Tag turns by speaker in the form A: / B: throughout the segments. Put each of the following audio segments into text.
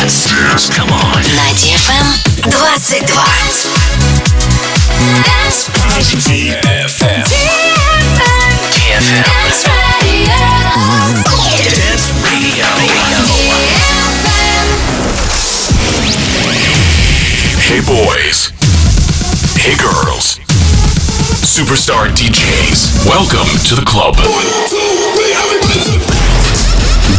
A: Dance. Come on.
B: На DFM 22. Dance
A: DFM. DFM.
B: Dance Radio.
A: Dance Radio. Hey boys. Hey girls. Superstar DJs. Welcome to the club.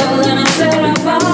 C: But when I said I found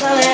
C: Jerusalem.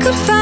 D: could find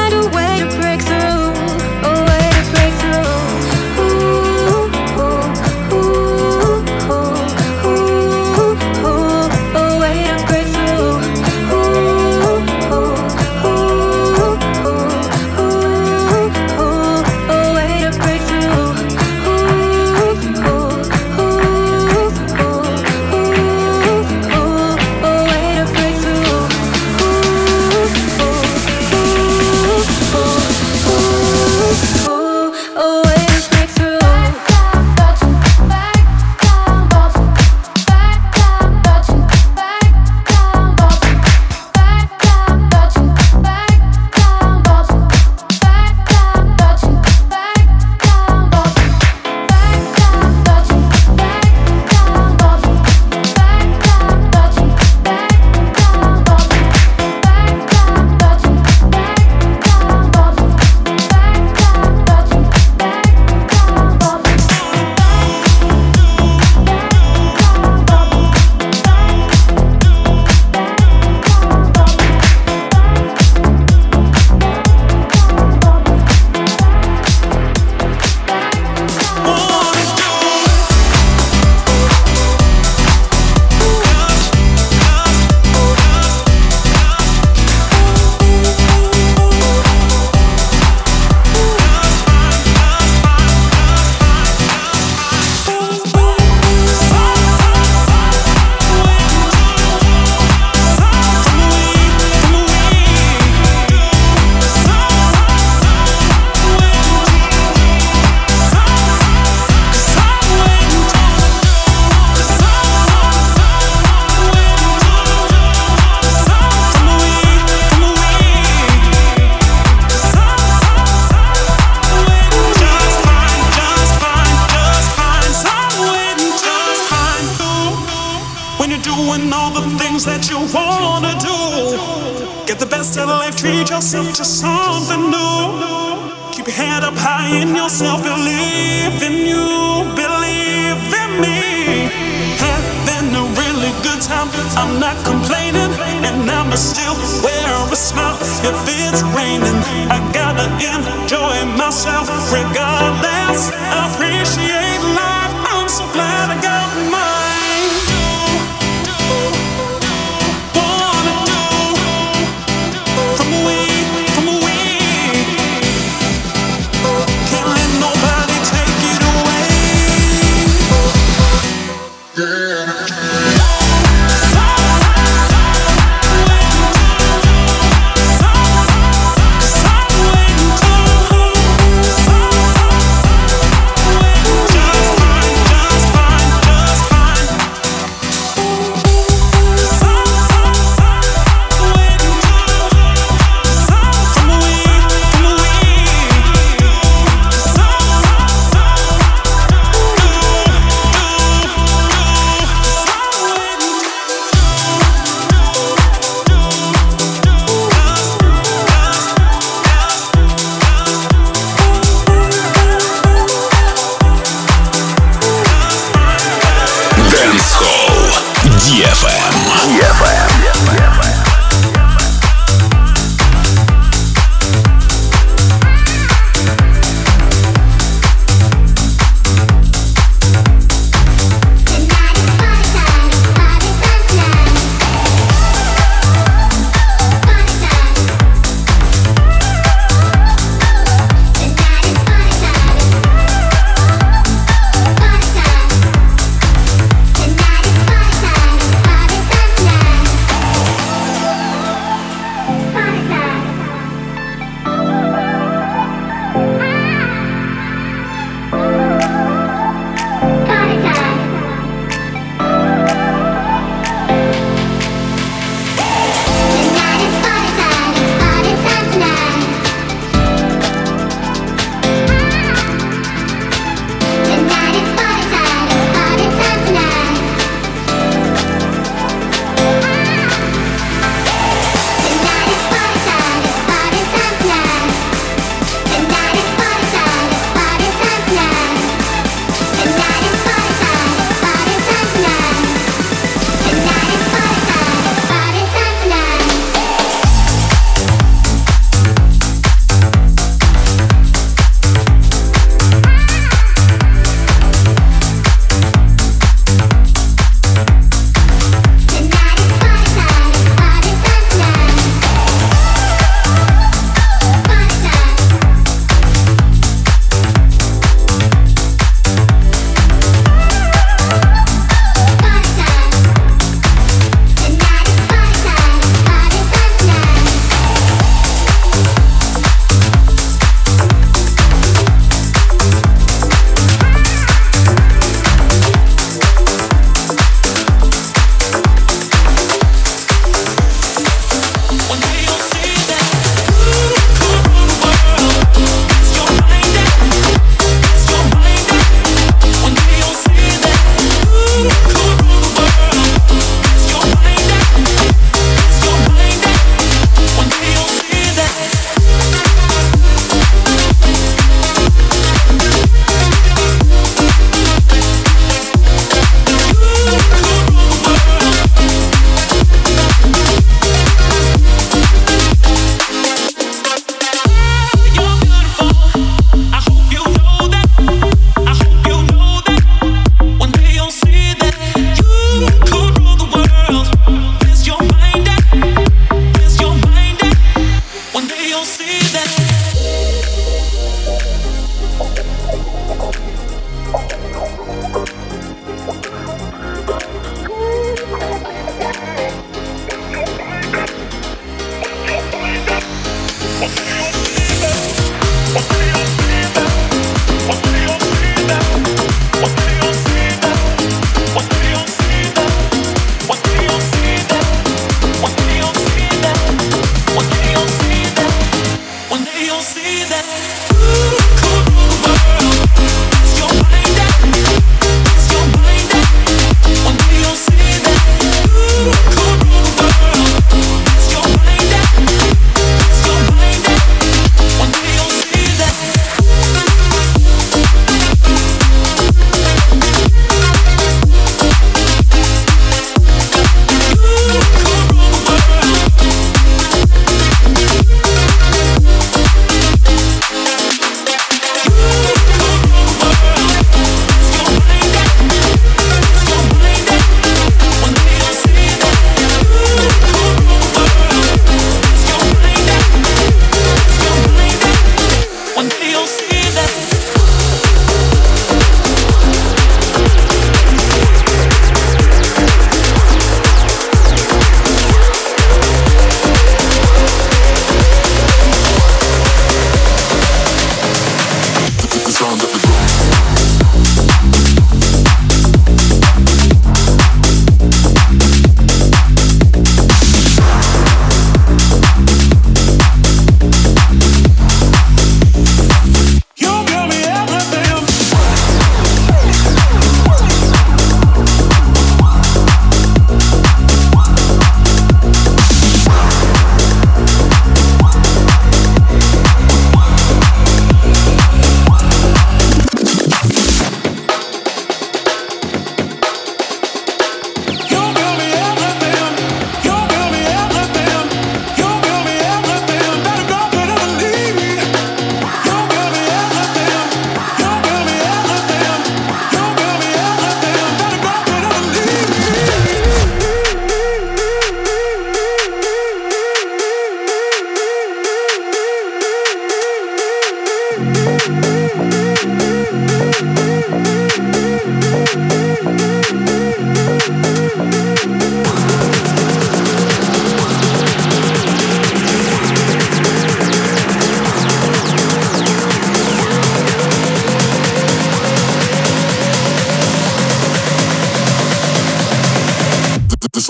D: Шоу DFM.
E: DFM.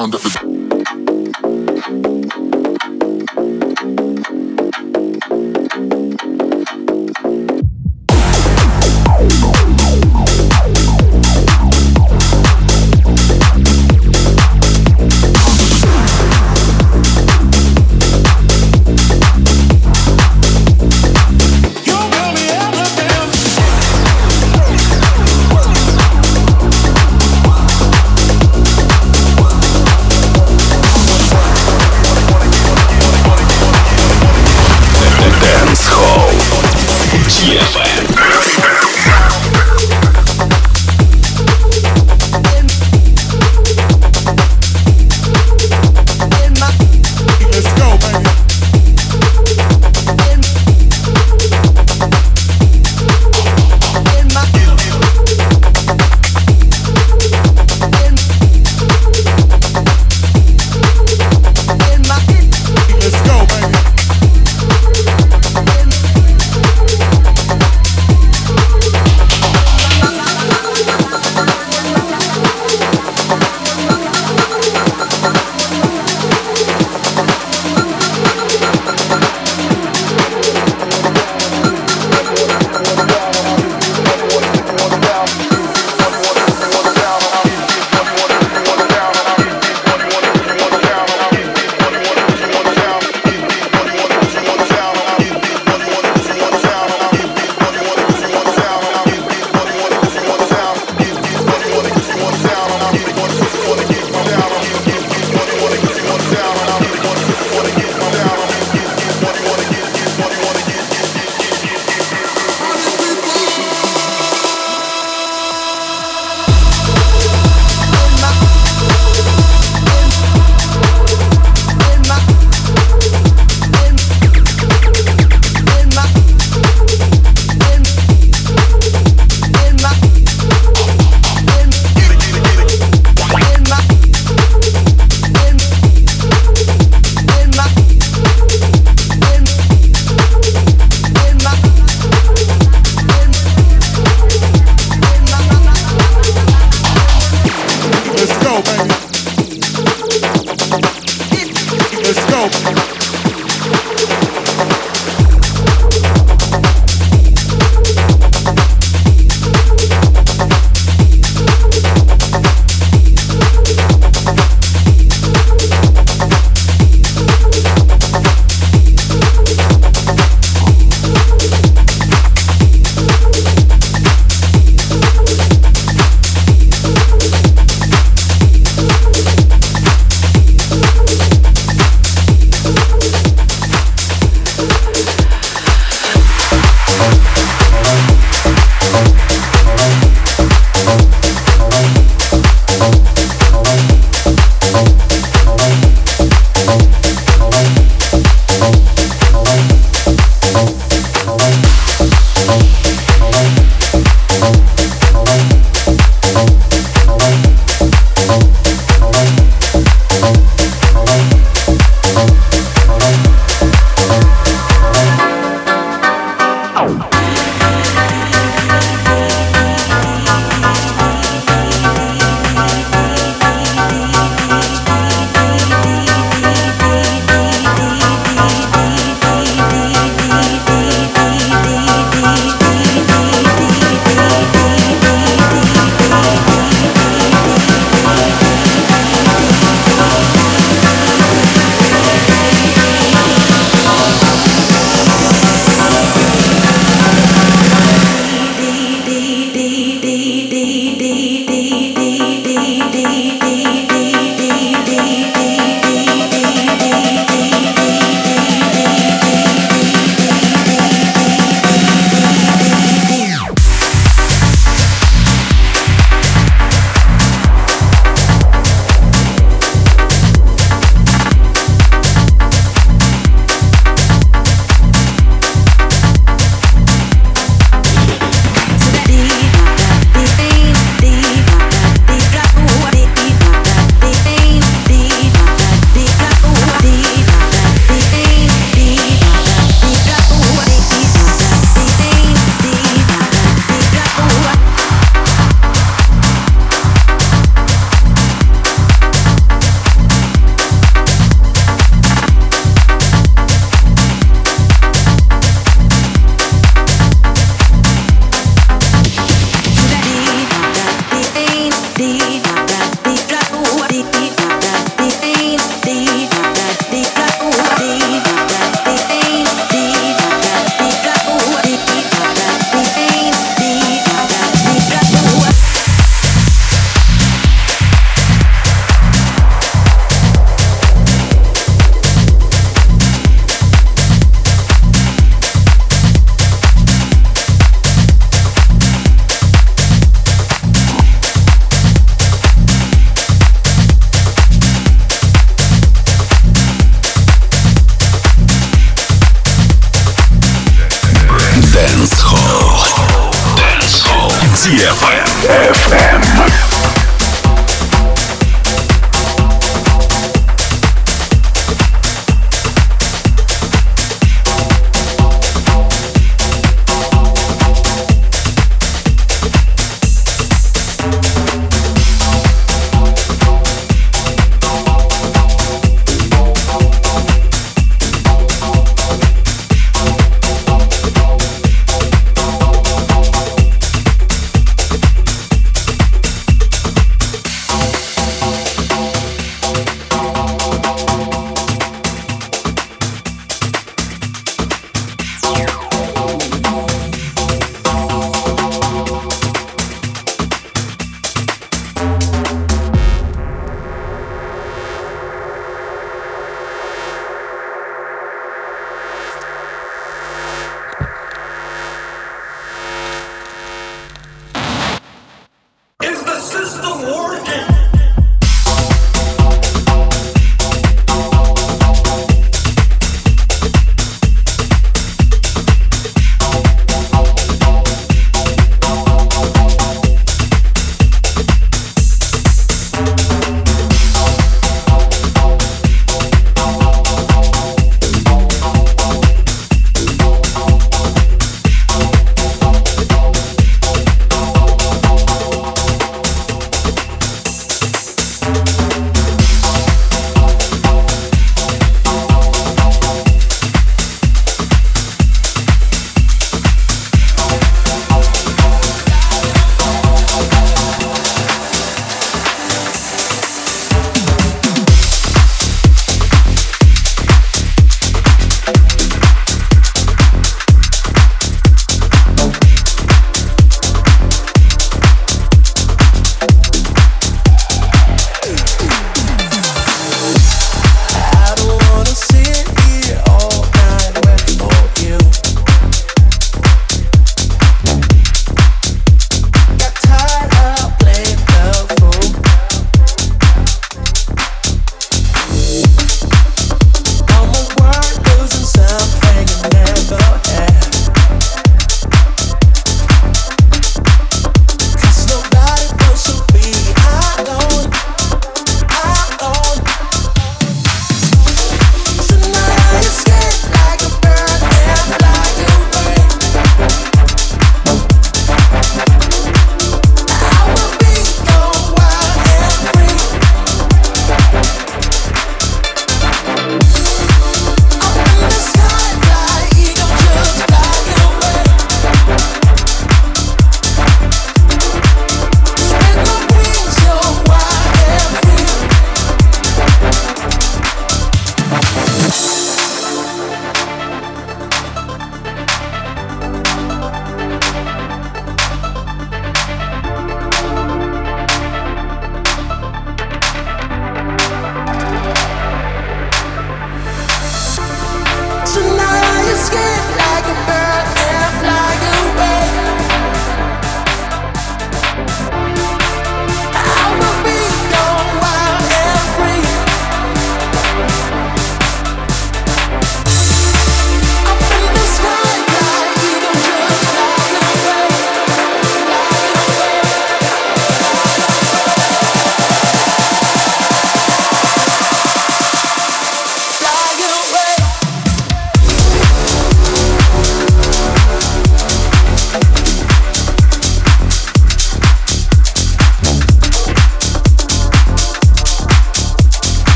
E: sound of the